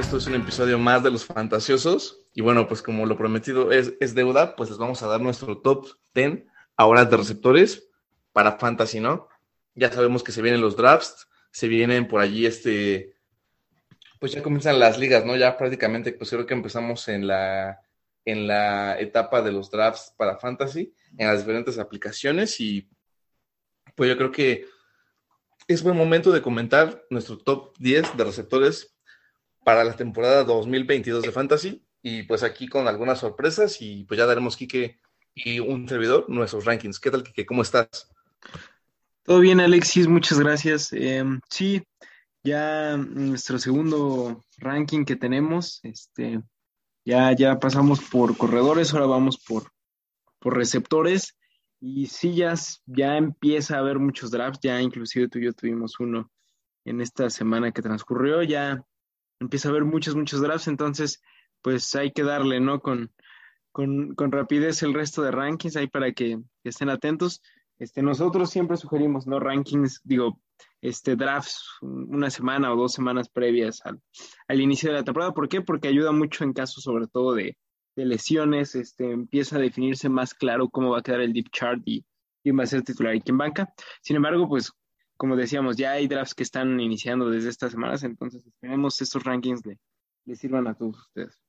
Esto es un episodio más de los fantasiosos. Y bueno, pues como lo prometido es, es deuda, pues les vamos a dar nuestro top 10 ahora de receptores para fantasy, ¿no? Ya sabemos que se vienen los drafts, se vienen por allí este, pues ya comienzan las ligas, ¿no? Ya prácticamente, pues creo que empezamos en la, en la etapa de los drafts para fantasy, en las diferentes aplicaciones y pues yo creo que es buen momento de comentar nuestro top 10 de receptores para la temporada 2022 de Fantasy. Y pues aquí con algunas sorpresas y pues ya daremos Kike y un servidor nuestros rankings. ¿Qué tal, Kike? ¿Cómo estás? Todo bien, Alexis, muchas gracias. Eh, sí, ya nuestro segundo ranking que tenemos, este, ya, ya pasamos por corredores, ahora vamos por, por receptores. Y sí, ya, ya empieza a haber muchos drafts, ya inclusive tú y yo tuvimos uno en esta semana que transcurrió, ya empieza a haber muchos, muchos drafts, entonces pues hay que darle, ¿no? Con, con, con rapidez el resto de rankings ahí para que, estén atentos. Este, nosotros siempre sugerimos, ¿no? Rankings, digo, este, drafts una semana o dos semanas previas al, al inicio de la temporada. ¿Por qué? Porque ayuda mucho en caso sobre todo de, de lesiones, este, empieza a definirse más claro cómo va a quedar el deep chart y quién va a ser titular y quién banca. Sin embargo, pues como decíamos, ya hay drafts que están iniciando desde estas semanas, entonces esperemos estos rankings le, sirvan a todos ustedes.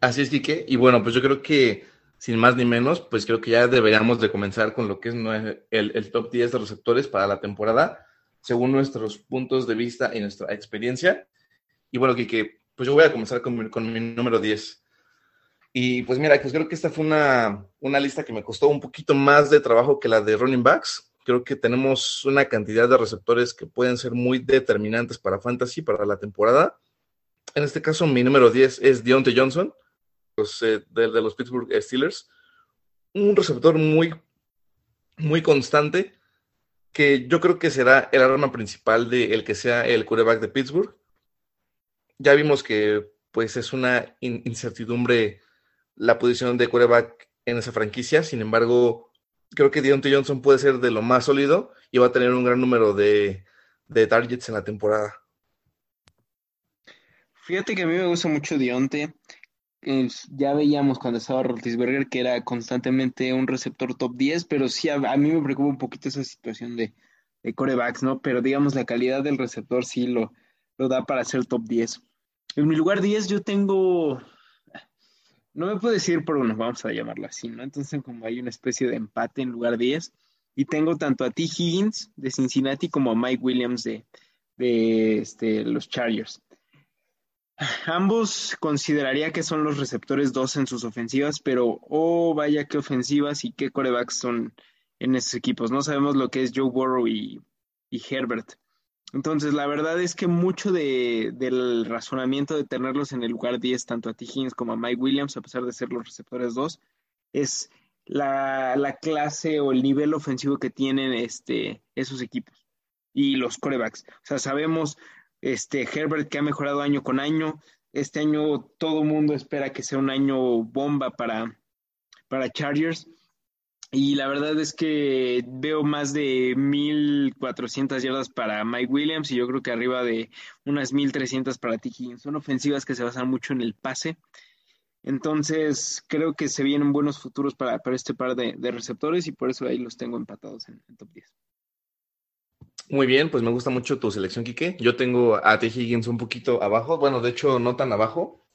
Así es. Y bueno, pues yo creo que, sin más ni menos, pues creo que ya deberíamos de comenzar con lo que es el, top 10 de receptores para la temporada, según nuestros puntos de vista y nuestra experiencia. Y bueno, Quique, pues yo voy a comenzar con mi, número 10. Y pues mira, pues creo que esta fue una, una lista que me costó un poquito más de trabajo que la de running backs creo que tenemos una cantidad de receptores que pueden ser muy determinantes para Fantasy, para la temporada. En este caso, mi número 10 es Deontay Johnson, de, de, los Pittsburgh Steelers. Un receptor muy, muy constante, que yo creo que será el arma principal de el que sea el quarterback de Pittsburgh. Ya vimos que pues es una incertidumbre la posición de quarterback en esa franquicia, sin embargo, creo que Deontay Johnson puede ser de lo más sólido y va a tener un gran número de, de targets en la temporada. Fíjate que a mí me gusta mucho Dionte. Ya veíamos cuando estaba Rotisberger que era constantemente un receptor top 10, pero sí a, mí me preocupa un poquito esa situación de, de, corebacks, ¿no? Pero digamos, la calidad del receptor sí lo, lo da para ser top 10. En mi lugar 10 yo tengo no me puedo decir por uno, vamos a llamarlo así, ¿no? Entonces, como hay una especie de empate en lugar de 10, y tengo tanto a T. Higgins de Cincinnati como a Mike Williams de, de este, los Chargers. Ambos consideraría que son los receptores dos en sus ofensivas, pero oh, vaya qué ofensivas y qué corebacks son en esos equipos. No sabemos lo que es Joe Burrow y, Herbert. Entonces, la verdad es que mucho de, del razonamiento de tenerlos en el lugar 10, tanto a T. Higgins como a Mike Williams, a pesar de ser los receptores 2, es la, la, clase o el nivel ofensivo que tienen este, esos equipos y los corebacks. O sea, sabemos este, Herbert que ha mejorado año con año. Este año todo el mundo espera que sea un año bomba para, para Chargers. Y la verdad es que veo más de 1400 yardas para Mike Williams y yo creo que arriba de unas 1300 para T. Son ofensivas que se basan mucho en el pase. Entonces, creo que se vienen buenos futuros para, para este par de, de, receptores y por eso ahí los tengo empatados en el top 10. Muy bien, pues me gusta mucho tu selección, Quique. Yo tengo a T. Higgins un poquito abajo. Bueno, de hecho, no tan abajo.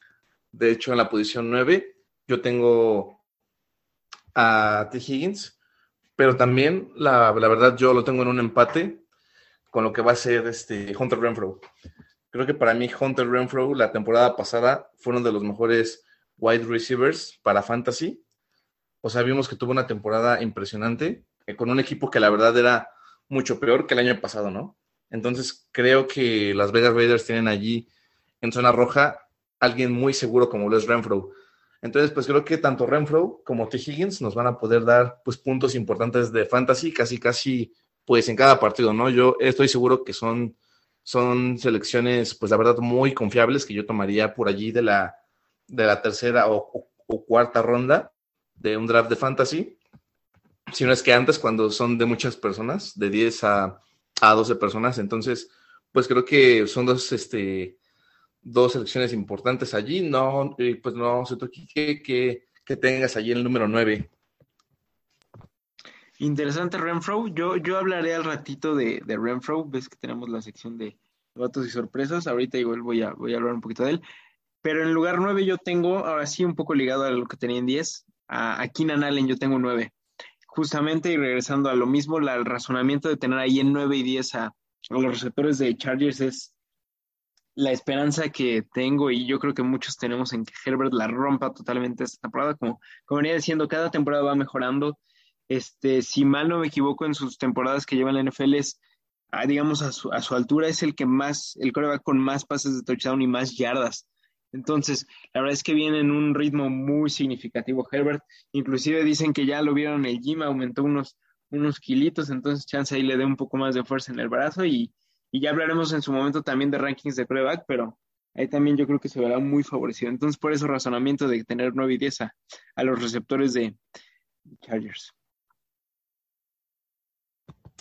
De hecho, en la posición 9, yo tengo a T. Higgins, pero también la, la, verdad yo lo tengo en un empate con lo que va a ser este Hunter Renfro. Creo que para mí Hunter Renfro la temporada pasada fue uno de los mejores wide receivers para fantasy. O sea, vimos que tuvo una temporada impresionante eh, con un equipo que la verdad era mucho peor que el año pasado, ¿no? Entonces creo que las Vegas Raiders tienen allí en zona roja alguien muy seguro como lo es Renfro. Entonces, pues creo que tanto Renfro como T. Higgins nos van a poder dar pues puntos importantes de fantasy, casi casi pues en cada partido, ¿no? Yo estoy seguro que son son selecciones, pues la verdad, muy confiables que yo tomaría por allí de la, de la tercera o, cuarta ronda de un draft de fantasy. Si no es que antes, cuando son de muchas personas, de 10 a, a 12 personas. Entonces, pues creo que son dos, este, dos selecciones importantes allí. No, pues no tú que, que, que tengas allí el número 9. Interesante Renfro. Yo, yo hablaré al ratito de, de Renfro. Ves que tenemos la sección de datos y sorpresas. Ahorita igual voy a, voy a hablar un poquito de él. Pero en lugar 9 yo tengo, ahora sí, un poco ligado a lo que tenía en 10, a, a Keenan Allen yo tengo 9. Justamente y regresando a lo mismo, la, el razonamiento de tener ahí en 9 y 10 a, los receptores de Chargers es la esperanza que tengo y yo creo que muchos tenemos en que Herbert la rompa totalmente esta temporada. Como, como venía diciendo, cada temporada va mejorando este, si mal no me equivoco, en sus temporadas que lleva en la NFL es, ah, digamos, a su, a su altura es el que más, el coreback con más pases de touchdown y más yardas. Entonces, la verdad es que viene en un ritmo muy significativo Herbert. Inclusive dicen que ya lo vieron el gym, aumentó unos, unos kilitos, entonces chance ahí le dé un poco más de fuerza en el brazo y, y ya hablaremos en su momento también de rankings de coreback, pero ahí también yo creo que se verá muy favorecido. Entonces, por eso razonamiento de tener 9 y 10 a, a los receptores de Chargers.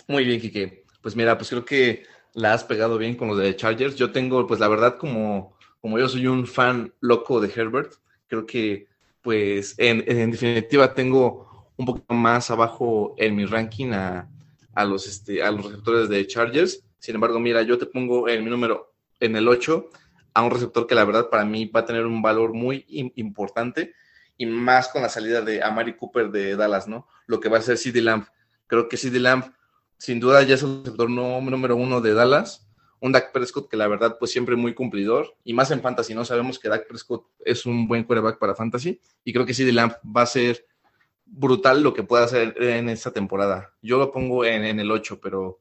Muy bien, Kike. Pues mira, pues creo que la has pegado bien con lo de Chargers. Yo tengo, pues la verdad, como, como yo soy un fan loco de Herbert, creo que, pues, en, definitiva tengo un poquito más abajo en mi ranking a, los, este, a los receptores de Chargers. Sin embargo, mira, yo te pongo en mi número, en el 8, a un receptor que la verdad para mí va a tener un valor muy importante y más con la salida de Amari Cooper de Dallas, ¿no? Lo que va a ser CD Lamb. Creo que CD Lamb sin duda ya es el receptor número uno de Dallas. Un Dak Prescott que la verdad pues siempre muy cumplidor y más en fantasy, ¿no? Sabemos que Dak Prescott es un buen quarterback para fantasy y creo que CD Lamp va a ser brutal lo que pueda hacer en esta temporada. Yo lo pongo en, en el 8, pero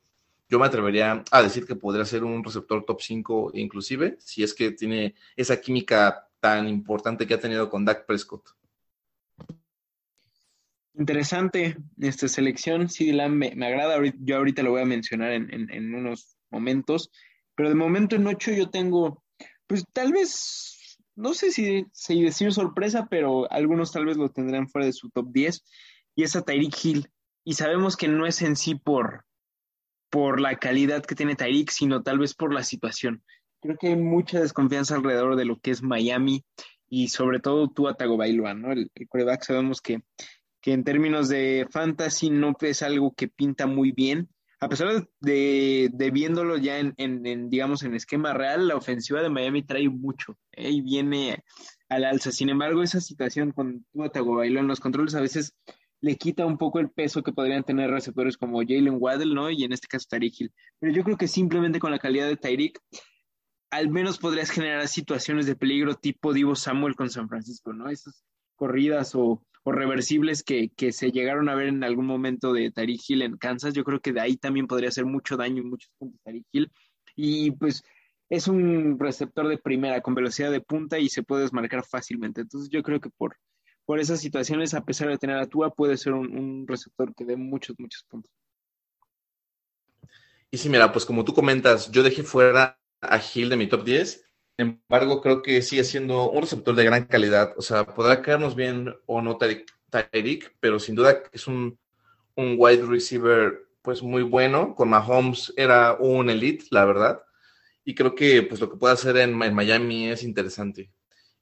yo me atrevería a decir que podría ser un receptor top 5 inclusive, si es que tiene esa química tan importante que ha tenido con Dak Prescott. Interesante esta selección. Sí, me, me, agrada. Yo ahorita lo voy a mencionar en, unos momentos. Pero de momento en 8 yo tengo, pues tal vez, no sé si, decir sorpresa, pero algunos tal vez lo tendrán fuera de su top 10. Y es a Tyreek Hill. Y sabemos que no es en sí por, por la calidad que tiene Tyreek, sino tal vez por la situación. Creo que hay mucha desconfianza alrededor de lo que es Miami y sobre todo tú, Tagovailoa, ¿no? El, el coreback sabemos que que en términos de fantasy no es algo que pinta muy bien. A pesar de, viéndolo ya en, digamos, en esquema real, la ofensiva de Miami trae mucho ¿eh? y viene al alza. Sin embargo, esa situación con Tua Tagovailoa en los controles a veces le quita un poco el peso que podrían tener receptores como Jalen Waddell, ¿no? Y en este caso Tyreek Hill. Pero yo creo que simplemente con la calidad de Tyreek, al menos podrías generar situaciones de peligro tipo Divo Samuel con San Francisco, ¿no? Esas corridas o o reversibles que, que, se llegaron a ver en algún momento de Tariq Hill en Kansas. Yo creo que de ahí también podría hacer mucho daño en muchos puntos Tariq Hill. Y pues es un receptor de primera con velocidad de punta y se puede desmarcar fácilmente. Entonces yo creo que por, por esas situaciones, a pesar de tener a Tua, puede ser un, un receptor que dé muchos, muchos puntos. Y sí, mira, pues como tú comentas, yo dejé fuera a Hill de mi top 10 embargo, creo que sigue siendo un receptor de gran calidad. O sea, podrá caernos bien o no Tyreek, pero sin duda es un, un wide receiver pues muy bueno. Con Mahomes era un elite, la verdad. Y creo que pues lo que puede hacer en, Miami es interesante.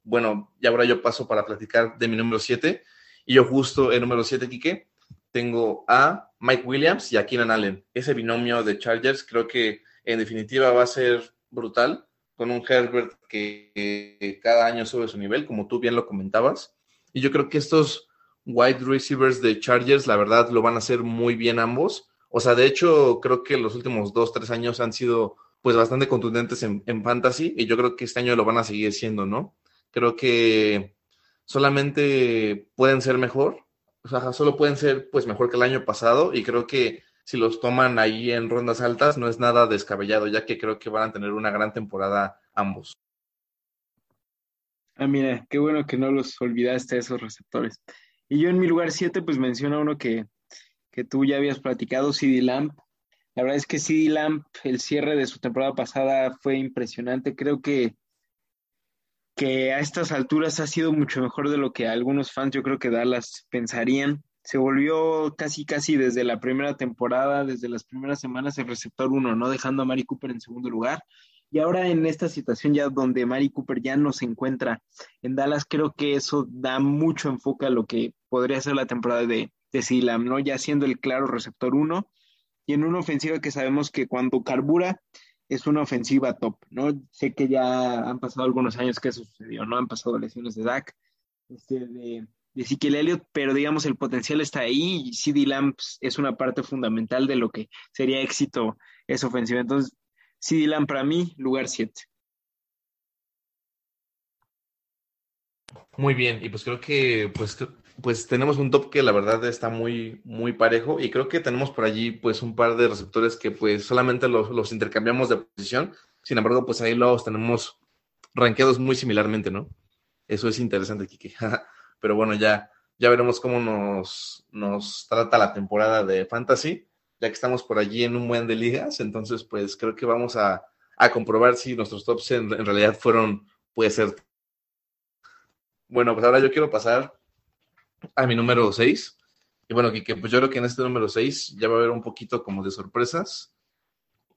Bueno, y ahora yo paso para platicar de mi número 7. Y yo justo el número 7, Quique, tengo a Mike Williams y a Keenan Allen. Ese binomio de Chargers creo que en definitiva va a ser brutal con un Herbert que, cada año sube su nivel, como tú bien lo comentabas. Y yo creo que estos wide receivers de Chargers, la verdad, lo van a hacer muy bien ambos. O sea, de hecho, creo que los últimos dos, tres años han sido pues bastante contundentes en, en fantasy y yo creo que este año lo van a seguir siendo, ¿no? Creo que solamente pueden ser mejor, o sea, solo pueden ser pues mejor que el año pasado y creo que si los toman ahí en rondas altas, no es nada descabellado, ya que creo que van a tener una gran temporada ambos. Ah, mira, qué bueno que no los olvidaste esos receptores. Y yo en mi lugar 7, pues menciona uno que, que tú ya habías platicado, CD Lamp. La verdad es que CD Lamp, el cierre de su temporada pasada fue impresionante. Creo que, que a estas alturas ha sido mucho mejor de lo que algunos fans, yo creo que Dallas pensarían. Se volvió casi, casi desde la primera temporada, desde las primeras semanas, el receptor uno, ¿no? Dejando a Mari Cooper en segundo lugar. Y ahora en esta situación ya donde Mari Cooper ya no se encuentra en Dallas, creo que eso da mucho enfoque a lo que podría ser la temporada de, de ¿no? Ya siendo el claro receptor uno y en una ofensiva que sabemos que cuando carbura es una ofensiva top, ¿no? Sé que ya han pasado algunos años que eso sucedió, ¿no? Han pasado lesiones de Dak, este, de, de Ezekiel Elliott, pero digamos el potencial está ahí y CD Lamps es una parte fundamental de lo que sería éxito esa ofensiva. Entonces, CD Lamp para mí, lugar 7. Muy bien, y pues creo que pues pues tenemos un top que la verdad está muy, muy parejo y creo que tenemos por allí pues un par de receptores que pues solamente los, los intercambiamos de posición, sin embargo pues ahí los tenemos rankeados muy similarmente, ¿no? Eso es interesante, Kike. Pero bueno, ya, ya veremos cómo nos, nos trata la temporada de Fantasy, ya que estamos por allí en un buen de ligas, entonces pues creo que vamos a, a comprobar si nuestros tops en, en realidad fueron, puede ser. Bueno, pues ahora yo quiero pasar a mi número 6. Y bueno, que, pues yo creo que en este número 6 ya va a haber un poquito como de sorpresas.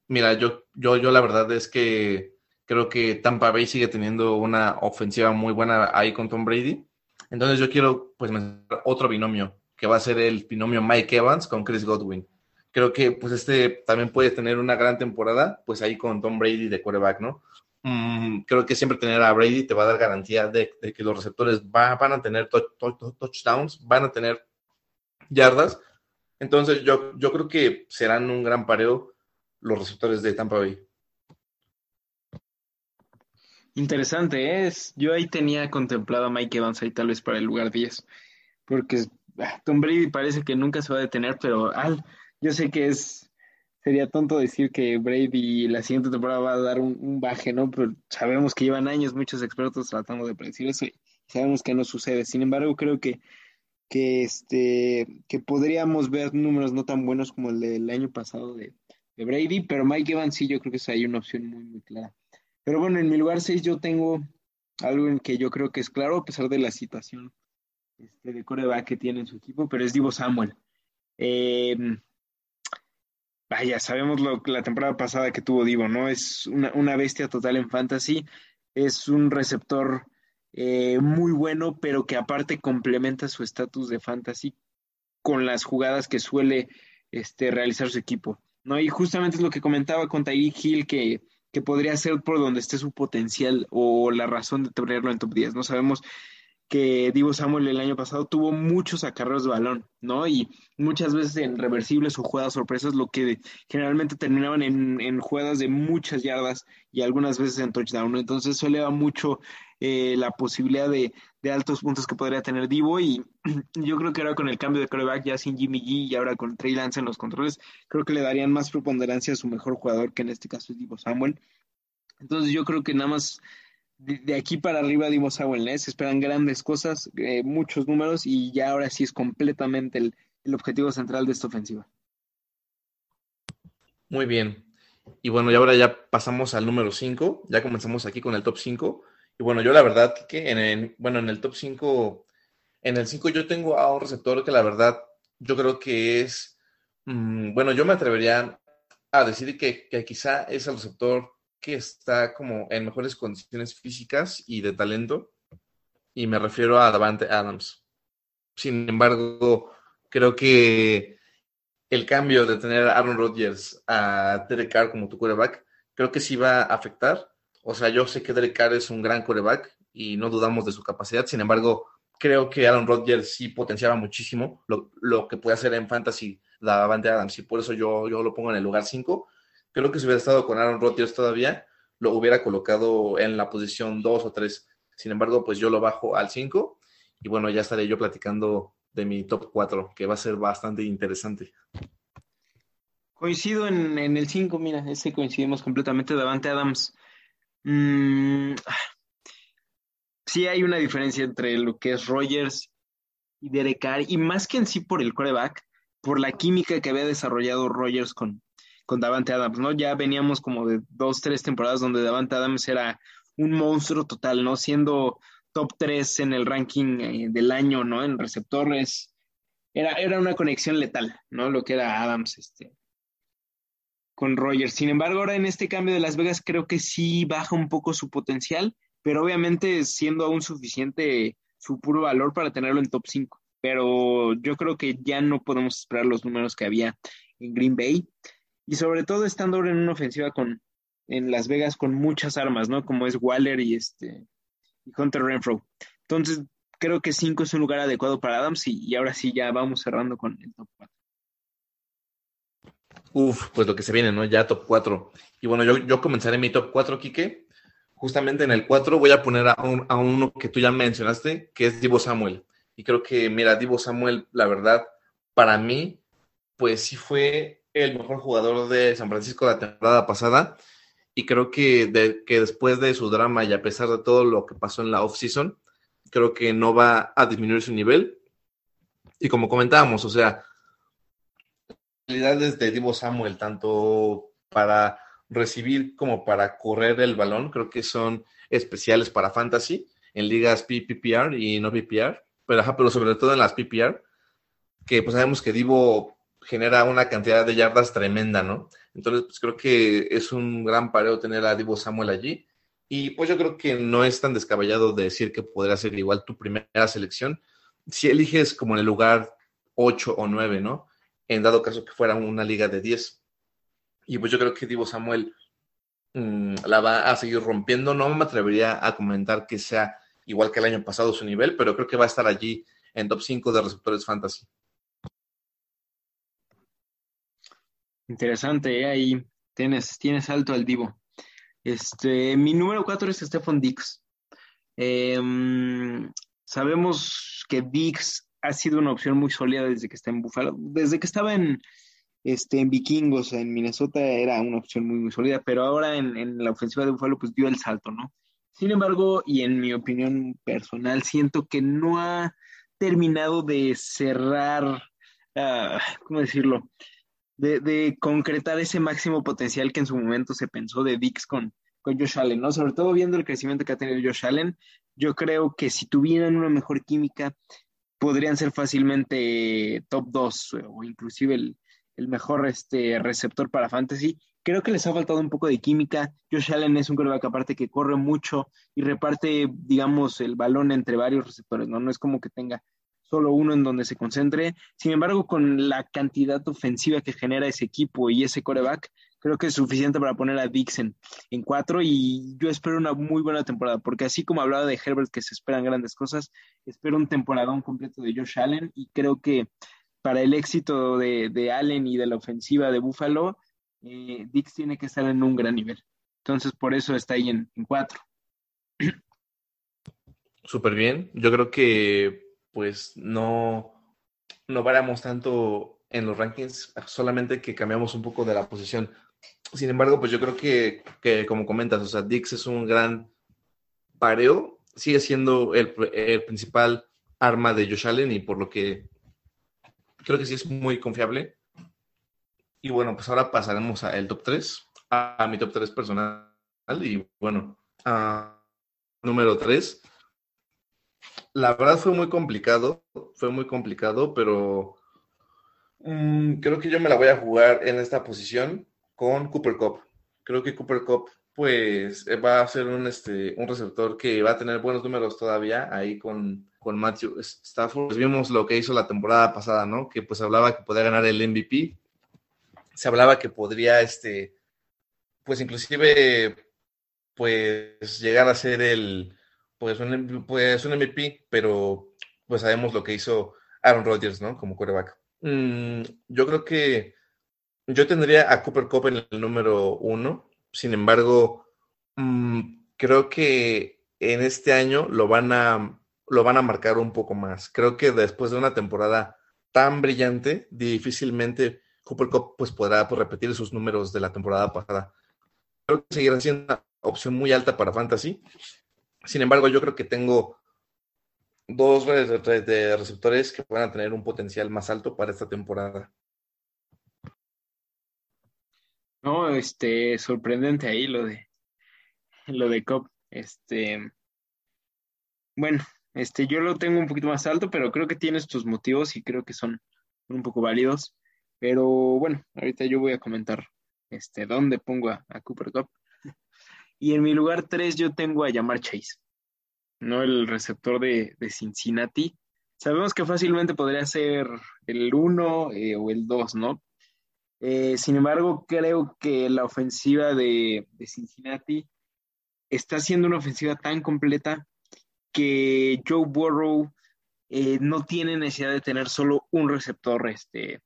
Mira, yo, yo, yo la verdad es que creo que Tampa Bay sigue teniendo una ofensiva muy buena ahí con Tom Brady. Entonces yo quiero pues mencionar otro binomio, que va a ser el binomio Mike Evans con Chris Godwin. Creo que pues este también puede tener una gran temporada, pues ahí con Tom Brady de quarterback, ¿no? Mm, creo que siempre tener a Brady te va a dar garantía de, que los receptores va, van a tener touchdowns, van a tener yardas. Entonces yo, yo creo que serán un gran pareo los receptores de Tampa Bay. Interesante, es. Yo ahí tenía contemplado a Mike Evans ahí tal vez para el lugar 10, porque ah, Tom Brady parece que nunca se va a detener, pero al, yo sé que es sería tonto decir que Brady la siguiente temporada va a dar un, baje, ¿no? Pero sabemos que llevan años muchos expertos tratando de predecir eso y sabemos que no sucede. Sin embargo, creo que, que, este, que podríamos ver números no tan buenos como el del año pasado de, Brady, pero Mike Evans sí, yo creo que es ahí una opción muy, muy clara. Pero bueno, en mi lugar 6 yo tengo algo en que yo creo que es claro, a pesar de la situación este, de coreback que tiene en su equipo, pero es Divo Samuel. Eh, vaya, sabemos lo, la temporada pasada que tuvo Divo, ¿no? Es una, bestia total en fantasy, es un receptor eh, muy bueno, pero que aparte complementa su estatus de fantasy con las jugadas que suele este, realizar su equipo, ¿no? Y justamente es lo que comentaba con Tyreek Hill, que, que podría ser por donde esté su potencial o la razón de tenerlo en top 10, ¿no? Sabemos que Divo Samuel el año pasado tuvo muchos acarreos de balón, ¿no? Y muchas veces en reversibles o jugadas sorpresas, lo que generalmente terminaban en, en jugadas de muchas yardas y algunas veces en touchdown. Entonces eso eleva mucho eh, la posibilidad de, de, altos puntos que podría tener Divo y yo creo que ahora con el cambio de coreback ya sin Jimmy G y ahora con Trey Lance en los controles, creo que le darían más preponderancia a su mejor jugador, que en este caso es Divo Samuel. Entonces yo creo que nada más de, aquí para arriba dimos a se esperan grandes cosas, eh, muchos números y ya ahora sí es completamente el, el, objetivo central de esta ofensiva. Muy bien. Y bueno, y ahora ya pasamos al número 5, ya comenzamos aquí con el top 5. Y bueno, yo la verdad que en el, bueno, en el top 5, en el 5 yo tengo a un receptor que la verdad yo creo que es, mmm, bueno, yo me atrevería a decir que, que quizá es el receptor que está como en mejores condiciones físicas y de talento, y me refiero a Davante Adams. Sin embargo, creo que el cambio de tener a Aaron Rodgers a Derek Carr como tu quarterback, creo que sí va a afectar. O sea, yo sé que Derek Carr es un gran quarterback y no dudamos de su capacidad. Sin embargo, creo que Aaron Rodgers sí potenciaba muchísimo lo, lo que puede hacer en fantasy Davante Adams y por eso yo, yo lo pongo en el lugar 5 Creo que si hubiera estado con Aaron Rodgers todavía, lo hubiera colocado en la posición 2 o 3. Sin embargo, pues yo lo bajo al 5 y bueno, ya estaré yo platicando de mi top 4, que va a ser bastante interesante. Coincido en, el 5, mira, ese coincidimos completamente. Davante Adams. Mm, sí hay una diferencia entre lo que es Rogers y Derek Carr, y más que en sí por el coreback, por la química que había desarrollado Rogers con, con Davante Adams, ¿no? Ya veníamos como de dos, tres temporadas donde Davante Adams era un monstruo total, ¿no? Siendo top 3 en el ranking eh, del año, ¿no? En receptores. Era, era una conexión letal, ¿no? Lo que era Adams este, con Rogers. Sin embargo, ahora en este cambio de Las Vegas creo que sí baja un poco su potencial, pero obviamente siendo aún suficiente su puro valor para tenerlo en top 5. Pero yo creo que ya no podemos esperar los números que había en Green Bay. Y sobre todo estando ahora en una ofensiva con, en Las Vegas con muchas armas, ¿no? Como es Waller y este y Hunter Renfro. Entonces, creo que 5 es un lugar adecuado para Adams y, y, ahora sí ya vamos cerrando con el top 4. Uf, pues lo que se viene, ¿no? Ya top 4. Y bueno, yo, yo comenzaré mi top 4, Quique. Justamente en el 4 voy a poner a, a uno que tú ya mencionaste, que es Divo Samuel. Y creo que, mira, Divo Samuel, la verdad, para mí, pues sí fue el mejor jugador de San Francisco la temporada pasada y creo que, que después de su drama y a pesar de todo lo que pasó en la off-season, creo que no va a disminuir su nivel. Y como comentábamos, o sea, habilidades de Divo Samuel, tanto para recibir como para correr el balón, creo que son especiales para fantasy en ligas PPR y no PPR, pero, pero sobre todo en las PPR, que pues sabemos que Divo genera una cantidad de yardas tremenda, ¿no? Entonces, pues creo que es un gran pareo tener a Divo Samuel allí. Y pues yo creo que no es tan descabellado de decir que podría ser igual tu primera selección si eliges como en el lugar 8 o 9, ¿no? En dado caso que fuera una liga de 10. Y pues yo creo que Divo Samuel mmm, la va a seguir rompiendo. No me atrevería a comentar que sea igual que el año pasado su nivel, pero creo que va a estar allí en top 5 de receptores fantasy. Interesante, ¿eh? ahí tienes, tienes alto al Divo. Este, mi número cuatro es Stephen Dix. Eh, sabemos que Dix ha sido una opción muy sólida desde que está en Buffalo. Desde que estaba en, este, en Vikingos, en Minnesota, era una opción muy, muy sólida, pero ahora en, en la ofensiva de Buffalo, pues dio el salto, ¿no? Sin embargo, y en mi opinión personal, siento que no ha terminado de cerrar, uh, ¿cómo decirlo? de, de, concretar ese máximo potencial que en su momento se pensó de Dix con, con Josh Allen, ¿no? Sobre todo viendo el crecimiento que ha tenido Josh Allen, yo creo que si tuvieran una mejor química, podrían ser fácilmente top 2 o inclusive el, el mejor este, receptor para fantasy. Creo que les ha faltado un poco de química. Josh Allen es un quarterback aparte que corre mucho y reparte, digamos, el balón entre varios receptores, ¿no? No es como que tenga solo uno en donde se concentre. Sin embargo, con la cantidad ofensiva que genera ese equipo y ese coreback, creo que es suficiente para poner a Dixon en cuatro y yo espero una muy buena temporada, porque así como hablaba de Herbert que se esperan grandes cosas, espero un temporadón completo de Josh Allen y creo que para el éxito de, de Allen y de la ofensiva de Buffalo, eh, Dix tiene que estar en un gran nivel. Entonces, por eso está ahí en, en cuatro. Súper bien. Yo creo que pues no, no variamos tanto en los rankings, solamente que cambiamos un poco de la posición. Sin embargo, pues yo creo que, que como comentas, o sea, Dix es un gran pareo, sigue siendo el, el, principal arma de Josh Allen y por lo que creo que sí es muy confiable. Y bueno, pues ahora pasaremos al top 3, a, mi top 3 personal. Y bueno, a número 3 la verdad fue muy complicado, fue muy complicado, pero mmm, creo que yo me la voy a jugar en esta posición con Cooper Cup. Creo que Cooper Cup pues va a ser un, este, un receptor que va a tener buenos números todavía ahí con, con Matthew Stafford. Pues vimos lo que hizo la temporada pasada, ¿no? Que pues hablaba que podía ganar el MVP. Se hablaba que podría, este, pues inclusive, pues llegar a ser el, pues un, pues un MVP, pero pues sabemos lo que hizo Aaron Rodgers, ¿no? Como quarterback. Mm, yo creo que yo tendría a Cooper Cup en el número uno, sin embargo, mmm, creo que en este año lo van a lo van a marcar un poco más. Creo que después de una temporada tan brillante, difícilmente Cooper Cup pues podrá pues, repetir sus números de la temporada pasada. Creo que seguirá siendo una opción muy alta para Fantasy, sin embargo, yo creo que tengo dos redes de receptores que van a tener un potencial más alto para esta temporada. No, este, sorprendente ahí lo de lo de Cop. Este, bueno, este, yo lo tengo un poquito más alto, pero creo que tienes tus motivos y creo que son, un poco válidos. Pero bueno, ahorita yo voy a comentar este, dónde pongo a, Cooper Cup. Y en mi lugar 3 yo tengo a llamar Chase, ¿no? El receptor de, Cincinnati. Sabemos que fácilmente podría ser el 1 eh, o el 2, ¿no? Eh, sin embargo, creo que la ofensiva de, Cincinnati está siendo una ofensiva tan completa que Joe Burrow eh, no tiene necesidad de tener solo un receptor este,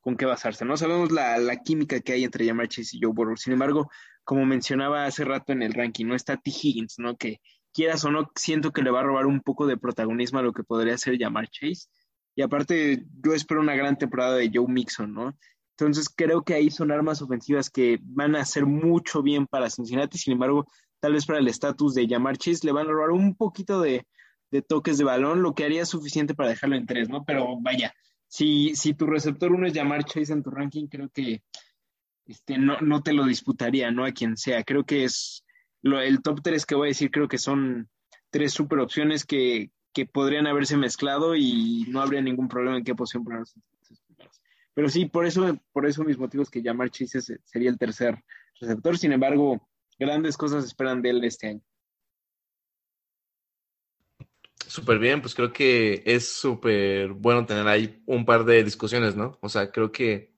con qué basarse, ¿no? Sabemos la, química que hay entre Jamar Chase y Joe Burrow. Sin embargo, como mencionaba hace rato en el ranking, no está T. Higgins, ¿no? Que quieras o no, siento que le va a robar un poco de protagonismo a lo que podría ser Jamar Chase. Y aparte, yo espero una gran temporada de Joe Mixon, ¿no? Entonces creo que ahí son armas ofensivas que van a hacer mucho bien para Cincinnati. Sin embargo, tal vez para el estatus de Yamar Chase le van a robar un poquito de, toques de balón, lo que haría suficiente para dejarlo en tres, ¿no? Pero vaya, si, si tu receptor uno es Yamar Chase en tu ranking, creo que este, no, no te lo disputaría, ¿no? A quien sea. Creo que es lo, el top tres que voy a decir, creo que son tres super opciones que, que podrían haberse mezclado y no habría ningún problema en qué posición ponerlos. Pero sí, por eso, por eso mis motivos que Yamar Chase sería el tercer receptor. Sin embargo, grandes cosas esperan de él este año. Súper bien, pues creo que es súper bueno tener ahí un par de discusiones, ¿no? O sea, creo que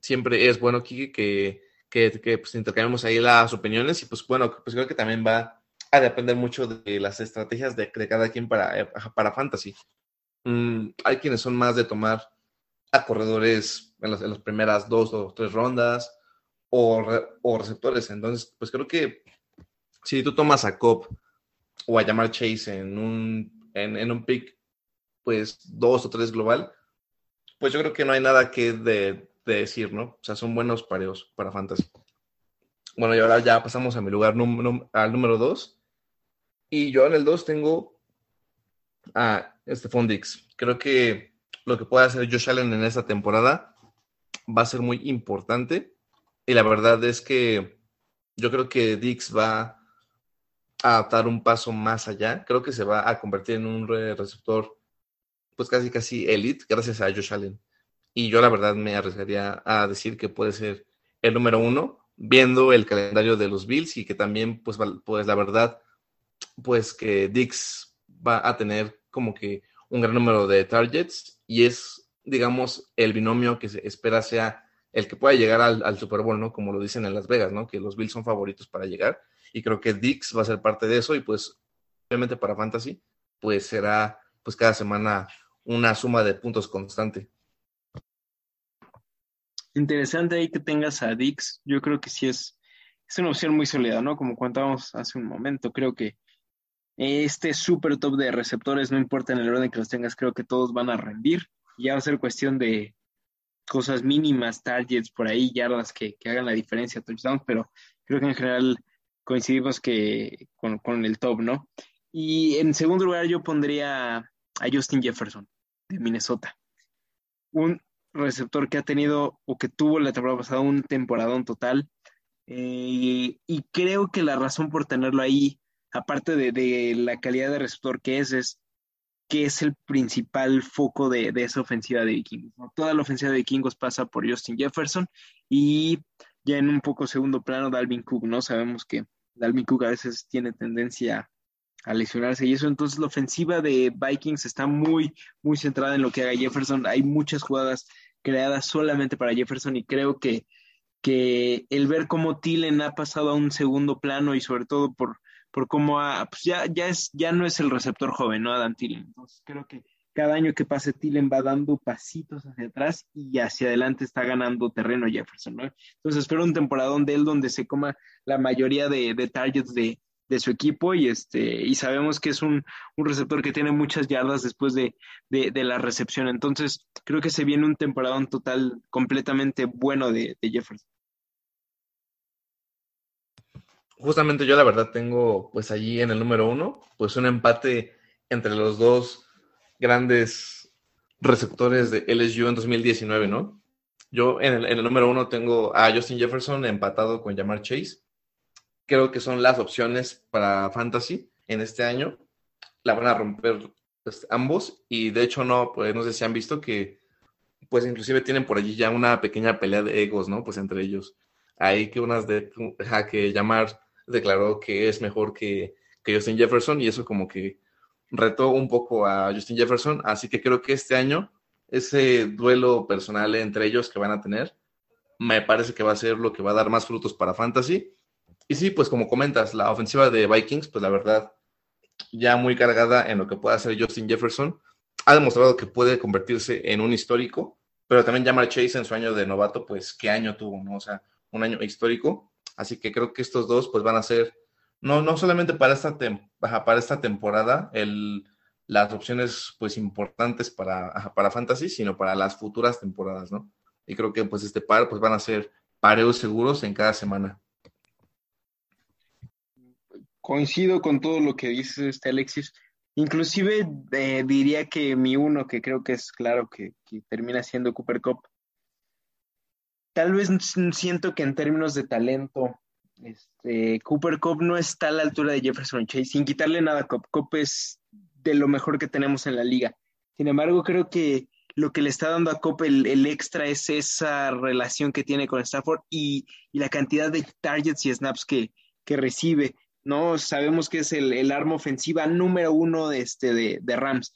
siempre es bueno, Kiki, que, que, que pues, intercambiemos ahí las opiniones y pues bueno, pues creo que también va a depender mucho de las estrategias de, cada quien para, para fantasy. Mm, hay quienes son más de tomar a corredores en las, en las primeras dos o tres rondas, o, receptores. Entonces, pues creo que si tú tomas a Cobb o a llamar Chase en un, en, un pick, pues dos o tres global, pues yo creo que no hay nada que de, decir, ¿no? O sea, son buenos pareos para Fantasy. Bueno, y ahora ya pasamos a mi lugar al número dos. Y yo en el dos tengo a Stephon Dix. Creo que lo que puede hacer Josh Allen en esta temporada va a ser muy importante y la verdad es que yo creo que Dix va a dar un paso más allá. Creo que se va a convertir en un receptor, pues casi casi elite, gracias a Josh Allen. Y yo la verdad me arriesgaría a decir que puede ser el número uno, viendo el calendario de los Bills y que también, pues, pues la verdad, pues que Dix va a tener como que un gran número de targets y es, digamos, el binomio que se espera sea el que pueda llegar al, Super Bowl, ¿no? Como lo dicen en Las Vegas, ¿no? Que los Bills son favoritos para llegar. Y creo que Dix va a ser parte de eso. Y pues, obviamente para Fantasy, pues será pues cada semana una suma de puntos constante. Interesante ahí que tengas a Dix. Yo creo que sí es, es una opción muy sólida, ¿no? Como contábamos hace un momento. Creo que este super top de receptores, no importa en el orden que los tengas, creo que todos van a rendir. Ya va a ser cuestión de, cosas mínimas, targets por ahí, yardas que, que hagan la diferencia, touchdowns, pero creo que en general coincidimos que con, el top, ¿no? Y en segundo lugar yo pondría a Justin Jefferson de Minnesota, un receptor que ha tenido o que tuvo la temporada pasada un temporadón total. Eh, y creo que la razón por tenerlo ahí, aparte de, de, la calidad de receptor que es, es que es el principal foco de, esa ofensiva de vikingos. Toda la ofensiva de vikingos pasa por Justin Jefferson y ya en un poco segundo plano Dalvin Cook, ¿no? Sabemos que Dalvin Cook a veces tiene tendencia a lesionarse y eso, entonces la ofensiva de Vikings está muy, muy centrada en lo que haga Jefferson. Hay muchas jugadas creadas solamente para Jefferson y creo que, que el ver cómo Tillen ha pasado a un segundo plano y sobre todo por por cómo pues ya, ya, es, ya no es el receptor joven, ¿no? Adam Tillen. Entonces creo que cada año que pase Tillen va dando pasitos hacia atrás y hacia adelante está ganando terreno Jefferson, ¿no? Entonces espero un temporadón de él donde se coma la mayoría de, targets de, su equipo y este y sabemos que es un, receptor que tiene muchas yardas después de, de, la recepción. Entonces creo que se viene un temporadón total completamente bueno de Jefferson. Justamente yo la verdad tengo pues allí en el número uno, pues un empate entre los dos grandes receptores de LSU en 2019, ¿no? Yo en el, número uno tengo a Justin Jefferson empatado con Jamar Chase. Creo que son las opciones para Fantasy en este año. La van a romper pues, ambos y de hecho no, pues no sé si han visto que pues inclusive tienen por allí ya una pequeña pelea de egos, ¿no? Pues entre ellos. Ahí que unas de que Jamar declaró que es mejor que, que Justin Jefferson y eso como que retó un poco a Justin Jefferson, así que creo que este año ese duelo personal entre ellos que van a tener, me parece que va a ser lo que va a dar más frutos para Fantasy. Y sí, pues como comentas, la ofensiva de Vikings, pues la verdad, ya muy cargada en lo que puede hacer Justin Jefferson, ha demostrado que puede convertirse en un histórico, pero también Jamar Chase en su año de novato, pues qué año tuvo, ¿no? O sea, un año histórico. Así que creo que estos dos, pues van a ser, no, no solamente para esta, para esta temporada, el, las opciones pues importantes para, para Fantasy, sino para las futuras temporadas, ¿no? Y creo que pues este par pues van a ser pareos seguros en cada semana. Coincido con todo lo que dice este Alexis. Inclusive eh, diría que mi uno, que creo que es claro que, que termina siendo Cooper Cup, tal vez siento que en términos de talento, este, Cooper Cup no está a la altura de Jefferson Chase, sin quitarle nada a Cup. Cup es de lo mejor que tenemos en la liga. Sin embargo, creo que lo que le está dando a Cope el, extra es esa relación que tiene con Stafford y, la cantidad de targets y snaps que, recibe. ¿no? Sabemos que es el, arma ofensiva número uno de, este, de, Rams.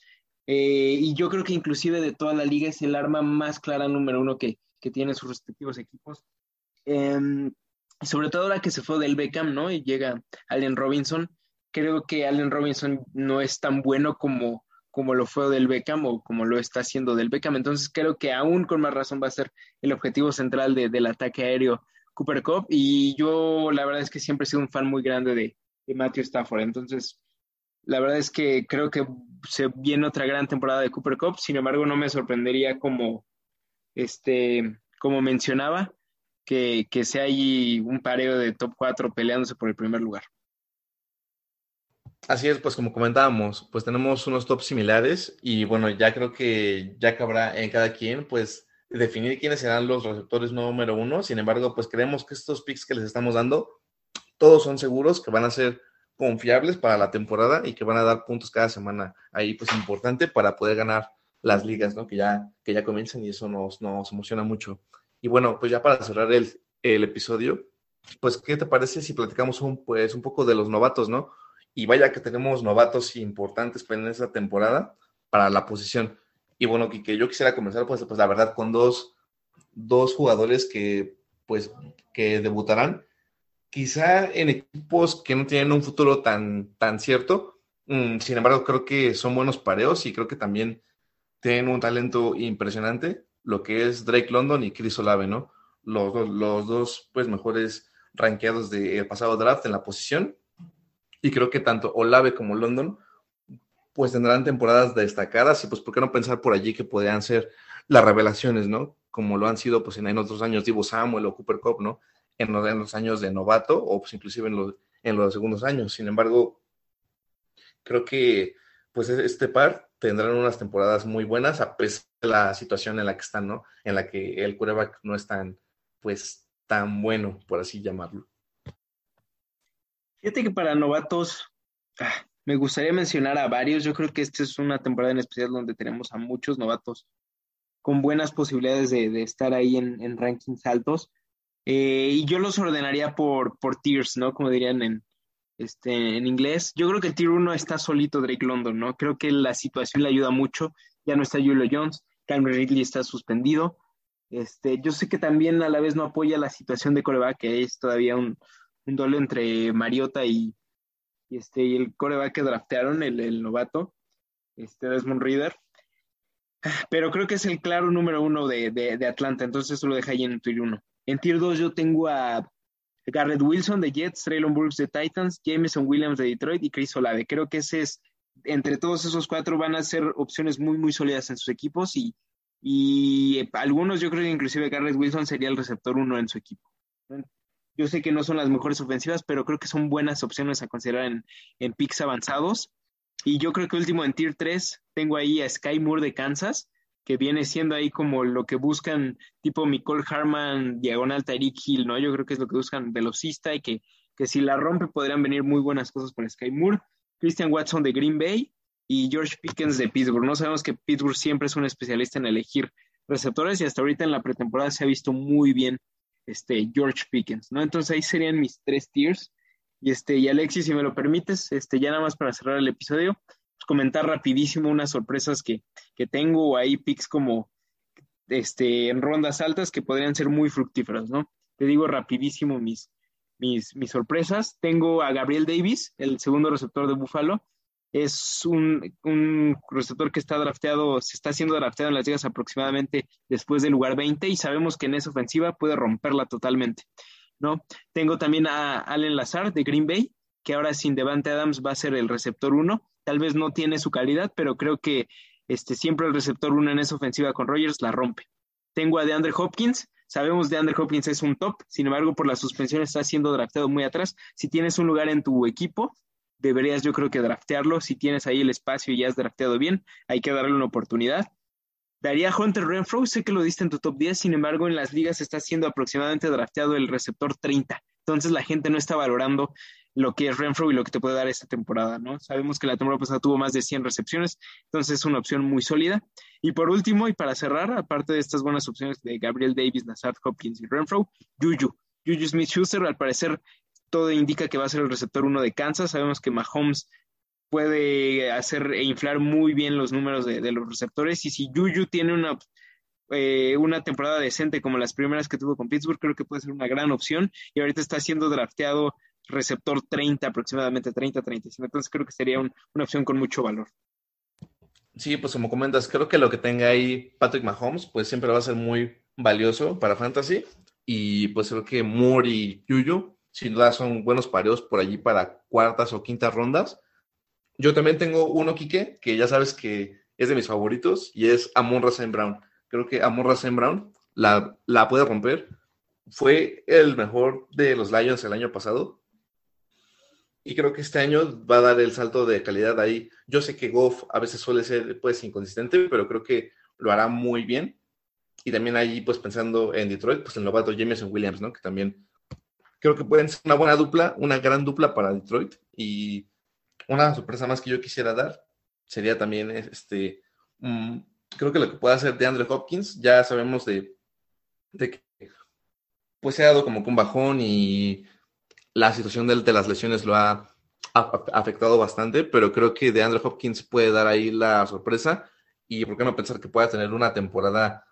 Eh, y yo creo que inclusive de toda la liga es el arma más clara número uno que, que tienen sus respectivos equipos. Em, sobre todo ahora que se fue del Beckham, ¿no? Y llega Allen Robinson creo que Allen Robinson no es tan bueno como, como lo fue del Beckham o como lo está haciendo del Beckham. Entonces creo que aún con más razón va a ser el objetivo central del ataque aéreo Cooper Cup. Y yo la verdad es que siempre he sido un fan muy grande de, Matthew Stafford. Entonces, la verdad es que creo que se viene otra gran temporada de Cooper Cup. Sin embargo, no me sorprendería como, este, como mencionaba, que, que sea ahí un pareo de top 4 peleándose por el primer lugar. Así es, pues como comentábamos, pues tenemos unos tops similares y bueno, ya creo que ya cabrá en cada quien, pues definir quiénes serán los receptores número uno. Sin embargo, pues creemos que estos picks que les estamos dando, todos son seguros, que van a ser confiables para la temporada y que van a dar puntos cada semana. Ahí pues importante para poder ganar las ligas, ¿no? Que ya, que ya comiencen y eso nos, nos emociona mucho. Y bueno, pues ya para cerrar el, el episodio, pues ¿qué te parece si platicamos un, pues, un poco de los novatos, ¿no? Y vaya que tenemos novatos importantes en esa temporada para la posición. Y bueno, que, yo quisiera comenzar, pues, pues la verdad, con dos, dos jugadores que, pues, que debutarán, quizá en equipos que no tienen un futuro tan, tan cierto. Mm, sin embargo, creo que son buenos pareos y creo que también tienen un talento impresionante, lo que es Drake London y Chris Olave, ¿no? Los, los dos, pues, mejores rankeados del pasado draft en la posición y creo que tanto Olave como London pues tendrán temporadas destacadas y pues por qué no pensar por allí que podrían ser las revelaciones, ¿no? Como lo han sido pues en, otros años Divo Samuel o Cooper Cup, ¿no? En los, en los, años de novato o pues inclusive en los, en los segundos años. Sin embargo, creo que pues este par tendrán unas temporadas muy buenas a pesar de la situación en la que están, ¿no? En la que el quarterback no es tan, pues, tan bueno, por así llamarlo. Fíjate que para novatos, ah, me gustaría mencionar a varios. Yo creo que esta es una temporada en especial donde tenemos a muchos novatos con buenas posibilidades de, estar ahí en, rankings altos. Eh, y yo los ordenaría por, por tiers, ¿no? Como dirían en, este, en inglés. Yo creo que el tier 1 está solito Drake London, ¿no? Creo que la situación le ayuda mucho. Ya no está Julio Jones, Cameron Ridley está suspendido. Este, yo sé que también a la vez no apoya la situación de coreback, que es todavía un, un duelo entre Mariota y, este, y el coreback que draftearon, el, novato, este Desmond Reader. Pero creo que es el claro número uno de, Atlanta, entonces eso lo deja ahí en Tier 1. En Tier 2 yo tengo a Garrett Wilson de Jets, Traylon Burks de Titans, Jameson Williams de Detroit y Chris Olave. Creo que ese es, entre todos esos cuatro van a ser opciones muy, muy sólidas en sus equipos y, y algunos yo creo que inclusive Garrett Wilson sería el receptor uno en su equipo. Yo sé que no son las mejores ofensivas, pero creo que son buenas opciones a considerar en, en picks avanzados. Y yo creo que último en Tier 3 tengo ahí a Sky Moore de Kansas. Que viene siendo ahí como lo que buscan, tipo Nicole Harman, diagonal Tyreek Hill, ¿no? Yo creo que es lo que buscan velocista y que, que si la rompe podrían venir muy buenas cosas con Sky Moore. Christian Watson de Green Bay y George Pickens de Pittsburgh. No sabemos que Pittsburgh siempre es un especialista en elegir receptores y hasta ahorita en la pretemporada se ha visto muy bien este George Pickens, ¿no? Entonces ahí serían mis tres tiers. Y este, y Alexis, si me lo permites, este, ya nada más para cerrar el episodio, comentar rapidísimo unas sorpresas que, que tengo ahí picks como este, en rondas altas que podrían ser muy fructíferas, ¿no? Te digo rapidísimo mis, mis, mis sorpresas. Tengo a Gabriel Davis, el segundo receptor de Buffalo. Es un, un, receptor que está drafteado, se está siendo drafteado en las ligas aproximadamente después del lugar 20 y sabemos que en esa ofensiva puede romperla totalmente, ¿no? Tengo también a Allen Lazar de Green Bay, que ahora sin Devante Adams va a ser el receptor 1 tal vez no tiene su calidad, pero creo que este, siempre el receptor uno en esa ofensiva con Rogers la rompe. Tengo a DeAndre Hopkins, sabemos de DeAndre Hopkins es un top, sin embargo por la suspensión está siendo drafteado muy atrás. Si tienes un lugar en tu equipo, deberías yo creo que draftearlo. Si tienes ahí el espacio y ya has drafteado bien, hay que darle una oportunidad. Daría Hunter Renfro, sé que lo diste en tu top 10, sin embargo en las ligas está siendo aproximadamente drafteado el receptor 30. Entonces la gente no está valorando lo que es Renfro y lo que te puede dar esta temporada, ¿no? Sabemos que la temporada pasada tuvo más de 100 recepciones, entonces es una opción muy sólida. Y por último, y para cerrar, aparte de estas buenas opciones de Gabriel Davis, Nazar Hopkins y Renfro, Juju. Juju Smith-Schuster, al parecer, todo indica que va a ser el receptor uno de Kansas. Sabemos que Mahomes puede hacer e inflar muy bien los números de, los receptores y si Juju tiene una eh, una temporada decente como las primeras que tuvo con Pittsburgh, creo que puede ser una gran opción. Y ahorita está siendo drafteado receptor 30, aproximadamente 30, 35. Entonces creo que sería una opción con mucho valor. Sí, pues como comentas, creo que lo que tenga ahí Patrick Mahomes, pues siempre va a ser muy valioso para Fantasy. Y pues creo que Moore y Yuyu, sin duda, son buenos pareos por allí para cuartas o quintas rondas. Yo también tengo uno, Quique, que ya sabes que es de mis favoritos, y es Amon Rasen Brown. Creo que Amon Rasen Brown la, la puede romper. Fue el mejor de los Lions el año pasado y creo que este año va a dar el salto de calidad ahí. Yo sé que Goff a veces suele ser pues inconsistente, pero creo que lo hará muy bien. Y también ahí pues pensando en Detroit, pues el novato Jameson Williams, ¿no? Que también creo que pueden ser una buena dupla, una gran dupla para Detroit. Y una sorpresa más que yo quisiera dar sería también este, creo que lo que puede hacer de Andrew Hopkins, ya sabemos de, de que pues se ha dado como con bajón y la situación de, de las lesiones lo ha, afectado bastante, pero creo que de Andrew Hopkins puede dar ahí la sorpresa y por qué no pensar que pueda tener una temporada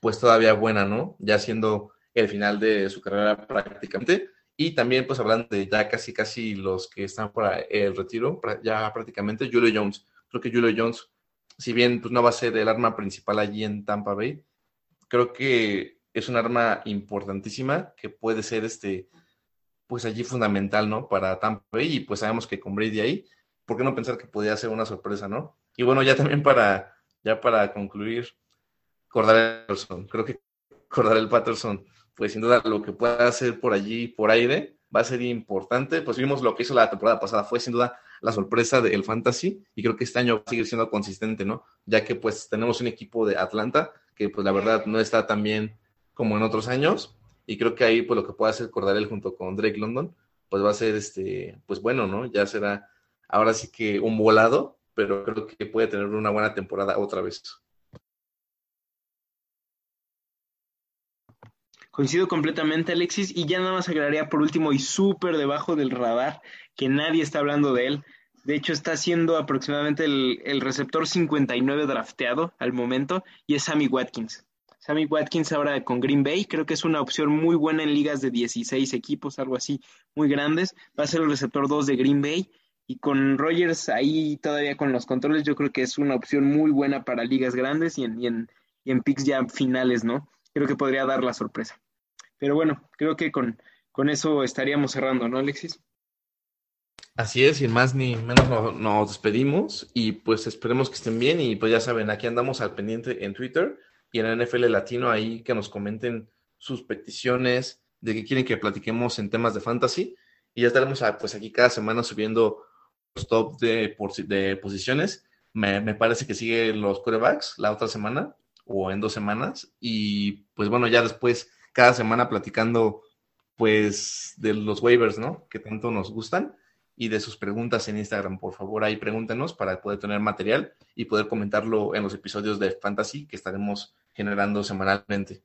pues todavía buena, ¿no? Ya siendo el final de su carrera prácticamente. Y también pues hablando de ya casi casi los que están para el retiro, ya prácticamente Julio Jones. Creo que Julio Jones, si bien pues no va a ser el arma principal allí en Tampa Bay, creo que es un arma importantísima que puede ser este pues allí fundamental, ¿no? Para Tampa y pues sabemos que con Brady ahí, ¿por qué no pensar que podía ser una sorpresa, ¿no? Y bueno, ya también para, ya para concluir, el Patterson, creo que el Patterson, pues sin duda lo que pueda hacer por allí, por aire, va a ser importante, pues vimos lo que hizo la temporada pasada, fue sin duda la sorpresa del Fantasy y creo que este año va a seguir siendo consistente, ¿no? Ya que pues tenemos un equipo de Atlanta que pues la verdad no está tan bien como en otros años, y creo que ahí, pues lo que pueda hacer Cordarel junto con Drake London, pues va a ser, este, pues bueno, ¿no? Ya será ahora sí que un volado, pero creo que puede tener una buena temporada otra vez. Coincido completamente, Alexis, y ya nada más agregaría por último y súper debajo del radar, que nadie está hablando de él. De hecho, está siendo aproximadamente el, el receptor 59 drafteado al momento, y es Sammy Watkins. Sammy Watkins ahora con Green Bay, creo que es una opción muy buena en ligas de 16 equipos, algo así, muy grandes. Va a ser el receptor 2 de Green Bay. Y con Rogers ahí todavía con los controles, yo creo que es una opción muy buena para ligas grandes y en, y en, y en picks ya finales, ¿no? Creo que podría dar la sorpresa. Pero bueno, creo que con, con eso estaríamos cerrando, ¿no, Alexis? Así es, sin más ni menos nos despedimos y pues esperemos que estén bien y pues ya saben, aquí andamos al pendiente en Twitter y en NFL Latino ahí que nos comenten sus peticiones de que quieren que platiquemos en temas de fantasy. Y ya estaremos ah, pues aquí cada semana subiendo los top de, posiciones. Me, parece que sigue los quarterbacks la otra semana. o en dos semanas. Y pues bueno, ya después, cada semana platicando pues de los waivers, ¿no? Que tanto nos gustan y de sus preguntas en Instagram. Por favor, ahí pregúntenos para poder tener material y poder comentarlo en los episodios de Fantasy que estaremos generando semanalmente.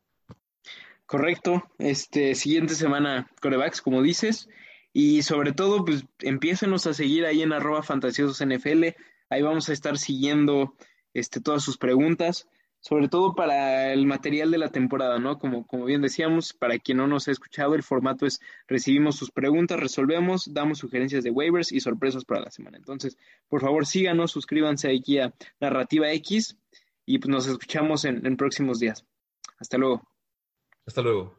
Correcto. Este, siguiente semana, corebacks, como dices. Y sobre todo, pues empiécenos a seguir ahí en arroba fantasiosos NFL. Ahí vamos a estar siguiendo este, todas sus preguntas sobre todo para el material de la temporada, ¿no? Como, como bien decíamos, para quien no nos ha escuchado, el formato es recibimos sus preguntas, resolvemos, damos sugerencias de waivers y sorpresas para la semana. Entonces, por favor, síganos, suscríbanse aquí a Narrativa X y pues nos escuchamos en, en próximos días. Hasta luego. Hasta luego.